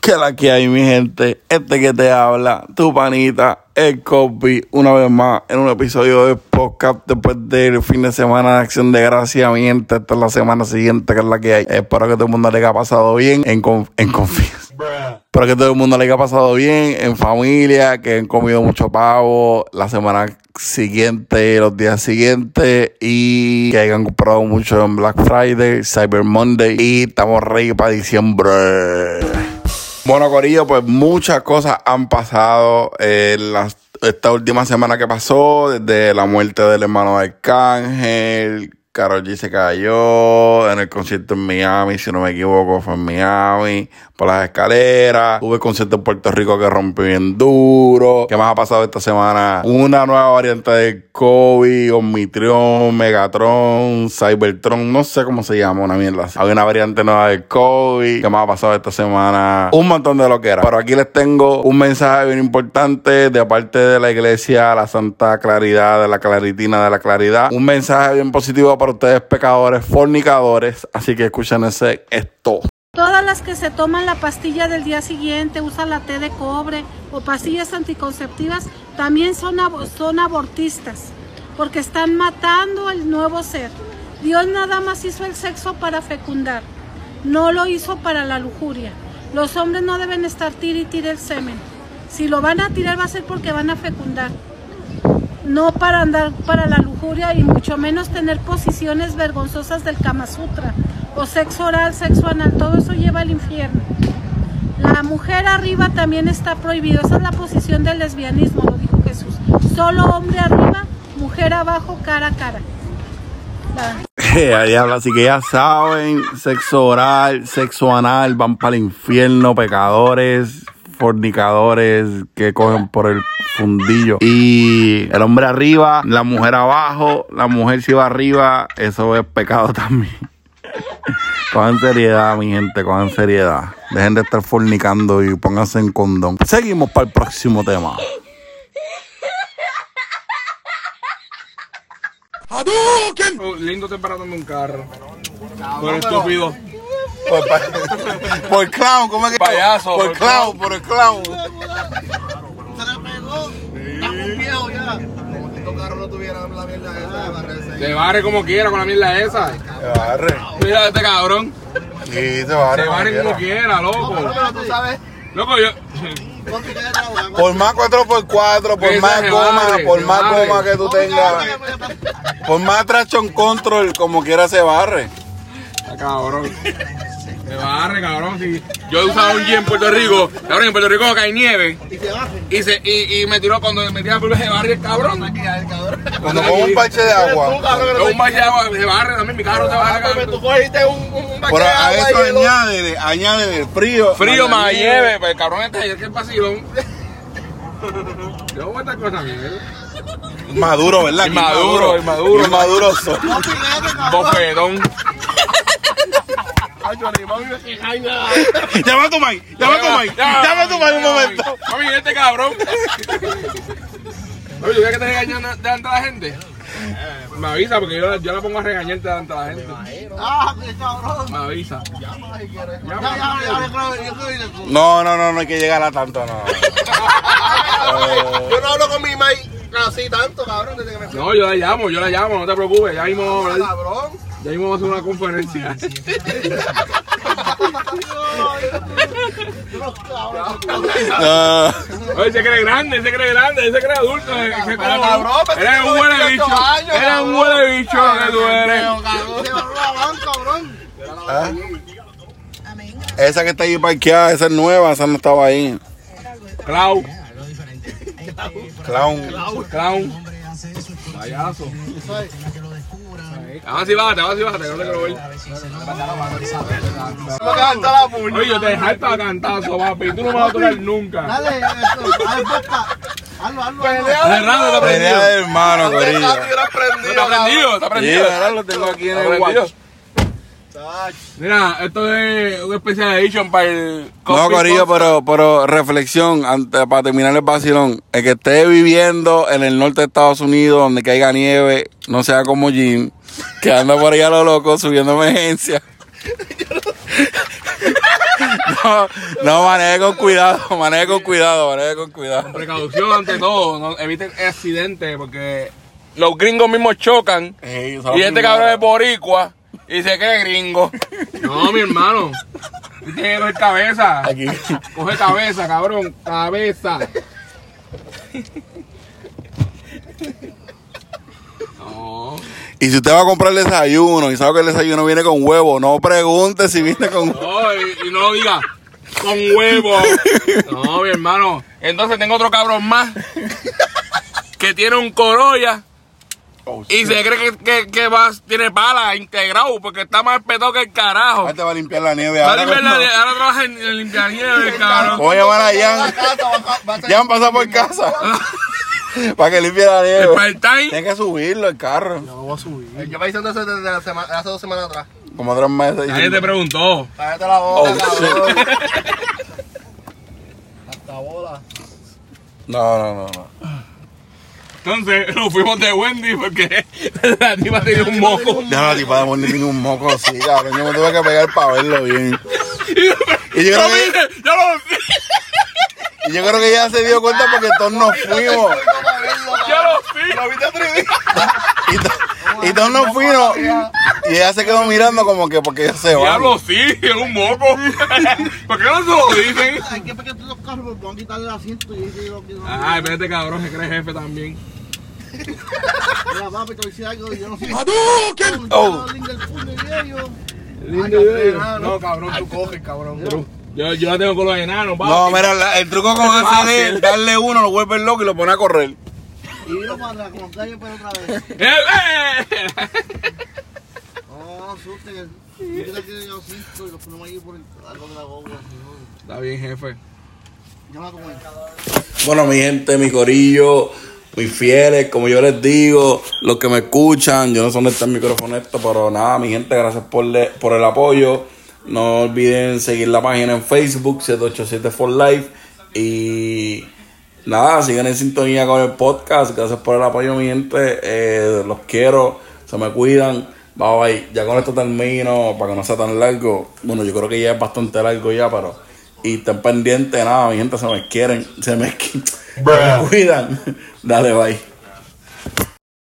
Que la que hay, mi gente. Este que te habla, tu panita, el copy, una vez más en un episodio de podcast después del fin de semana de Acción de Gracia, mi gente. Esta es la semana siguiente, que es la que hay. Espero que todo el mundo le haya pasado bien en, en confianza. Espero que todo el mundo le haya pasado bien en familia, que han comido mucho pavo la semana siguiente, los días siguientes y que hayan comprado mucho en Black Friday, Cyber Monday y estamos ready para diciembre. Bueno, Corillo, pues muchas cosas han pasado en esta última semana que pasó, desde la muerte del hermano de Arcángel, Carol G se cayó en el concierto en Miami, si no me equivoco, fue en Miami, por las escaleras. Hubo el concierto en Puerto Rico que rompió bien duro. ¿Qué más ha pasado esta semana? Una nueva variante de COVID, Omicron, Megatron, Cybertron, no sé cómo se llama, una mierda. Hay una variante nueva de COVID. ¿Qué más ha pasado esta semana? Un montón de lo que era. Pero aquí les tengo un mensaje bien importante de parte de la iglesia, la Santa Claridad, de la Claritina de la Claridad. Un mensaje bien positivo para ustedes pecadores, fornicadores. Así que escuchen ese esto. Todas las que se toman la pastilla del día siguiente, usan la té de cobre o pastillas anticonceptivas, también son, abortistas, porque están matando el nuevo ser. Dios nada más hizo el sexo para fecundar, no lo hizo para la lujuria. Los hombres no deben estar tir y el semen. Si lo van a tirar va a ser porque van a fecundar no para andar para la lujuria y mucho menos tener posiciones vergonzosas del Kama Sutra o sexo oral, sexo anal, todo eso lleva al infierno. La mujer arriba también está prohibido, esa es la posición del lesbianismo, lo dijo Jesús. Solo hombre arriba, mujer abajo, cara a cara. Ahí así que ya saben, sexo oral, sexo anal, van para el infierno, pecadores, fornicadores que cogen por el fundillo. Y el hombre arriba, la mujer abajo, la mujer si va arriba, eso es pecado también. Cojan seriedad, mi gente, cojan seriedad. Dejen de estar fornicando y pónganse en condón. Seguimos para el próximo tema. Oh, lindo temprano en un carro. Por estúpido. Por, por clown, ¿cómo es que? Payaso. Por, clown, por el clown. Se le pegó. Ya. Como si estos carros no tuvieran la mierda esa. Se barre como quiera con la mierda esa. Se barre. Mira este cabrón. Sí, se barre. Se barre como quiera, loco. Pero tú sabes. Loco, yo. ¿cuánto queda la Por más 4x4, por más goma, barre, por más barre. goma que tú tengas, por más traction control, como quiera se barre. Está cabrón. Se barre, cabrón. Si yo he usado un G en Puerto Rico. Cabrón, en Puerto Rico cae nieve. Y se baje. Y, se, y, y me tiró cuando me por se barre el cabrón. Cuando pongo un parche de Tú, agua. Un bache de agua, se barre también. Mi carro se barre. Cabrón. Tú cogiste un, un, Pero de a agua eso y lo- añade, añade el frío. Frío más nieve, pues el cabrón este ayer que el vacilón. Yo voy a estar con esa mierda. Maduro, ¿verdad? Inmaduro, inmaduro. Inmaduro soy. Bofetón. Llama a tu Mike, llama a tu Mike, llama a tu Mike un momento. Mami, este cabrón. Oye, ¿tú ves que te regañan delante de la gente? Me avisa porque yo, yo la pongo a regañar delante de la gente. Ah, qué cabrón. Me avisa. Ya, ya, ya, ya, creo- yo creo que tú. No, no, no, no hay que llegar a tanto, no. Yo no hablo con mi Mike así tanto, cabrón, desde que me fui. No, yo la llamo, yo la llamo, no te preocupes. Ya mismo vamos a hablar. Cabrón. Ya mismo vamos a hacer una conferencia. No. Oye, se cree grande, se cree grande, se cree adulto. Se cree cabrón, pero Eres un huele 18 bicho. años, Eres un huele bicho que tú eres. Se bajó la van, cabrón. ¿Ah? Esa que está ahí parqueada, esa es nueva, esa no estaba ahí. Clau, Clown. clown. Payaso. Ahora sí bájate, ahora sí bájate, que no te quiero ver. Me canta la puña. Oye, yo te dejé para cantazo, papi. Tú no me vas a tocar nunca. Dale, eso, dale, boca. Hazlo, hazlo. Pelea prendido. de hermano, Cabrón, corilla. hubiera prendido, Está prendido, está Sí, ahora lo tengo aquí en el watch. Mira, esto es un especial edition para el. No, Corillo, pero, pero reflexión, antes, para terminar el vacilón. El que esté viviendo en el norte de Estados Unidos, donde caiga nieve, no sea como Jim, que anda por ahí a lo loco subiendo emergencia. no, no, maneje con cuidado, maneje con cuidado, maneje con cuidado. Precaución ante todo, no, eviten accidentes porque los gringos mismos chocan Ey, y este cabrón es boricua y se cree gringo. No, mi hermano. Tú tienes que coger cabeza. Aquí. Coge cabeza, cabrón. Cabeza. Y si usted va a comprar el desayuno y sabe que el desayuno viene con huevo, no pregunte si viene con No, y, y no lo diga con huevo. No, mi hermano. Entonces tengo otro cabrón más que tiene un Corolla Oh, y se cree que, que, que va, tiene pala integrado porque está más petado que el carajo. Ahora te va a limpiar la nieve. Va a ahora limpiar la- ahora trabaja en, en limpiar nieve, cabrón. Voy a llamar a Jan. Jan pasa por casa. Para que limpie la El nieve. part-time. Tiene que subirlo el carro. Yo me diciendo eso desde la semana, hace dos semanas atrás. Como tres meses. Nadie te diciendo- preguntó. Cállate la boca, Oh, cabrón. Hasta bola. No, no, no, no. Entonces nos fuimos de Wendy porque la tipa tenía un moco. Ya la tipa de tiene un moco así, cabrón. Yo me tuve que pegar para verlo bien. Y yo Yo creo que, yo lo vi, y yo creo que ella se dio cuenta porque todos nos fuimos. yo lo vi. ¿Lo viste atrevido? Y, to- y todos nos fuimos. Y ella se quedó mirando como que porque ella se va. Diablo, sí, es un moco. ¿Por qué no se lo dicen? Hay que pegar todos los carros, van a quitarle el asiento y no. Ay, pero este cabrón se cree jefe también. Mira, papi, te voy a decir algo y yo no soy. Oh. No, cabrón, tú coges, cabrón. Yo, yo la tengo con los enanos, papi. No, mira, la- el truco con ese es darle uno, lo vuelve loco y lo pone a correr. Y vino para atrás, como calle, pero otra vez. ¡Eh, eh! No, asusten. Yo te quiero yo asiento y los ponemos ahí por el algo de la boca. Está bien, jefe. Llama como él. Bueno, mi gente, mi corillo, mis fieles, como yo les digo, los que me escuchan, yo no sé dónde está el micrófono esto, pero nada, mi gente, gracias por, le- por el apoyo. No olviden seguir la página en Facebook, 787 for Life. Y nada, sigan en sintonía con el podcast. Gracias por el apoyo, mi gente. Eh, los quiero, se me cuidan. Bye bye. Ya con esto termino, para que no sea tan largo. Bueno, yo creo que ya es bastante largo ya, pero. Y estén pendientes, nada, mi gente, se me quieren, se me, se me cuidan. Dale, bye.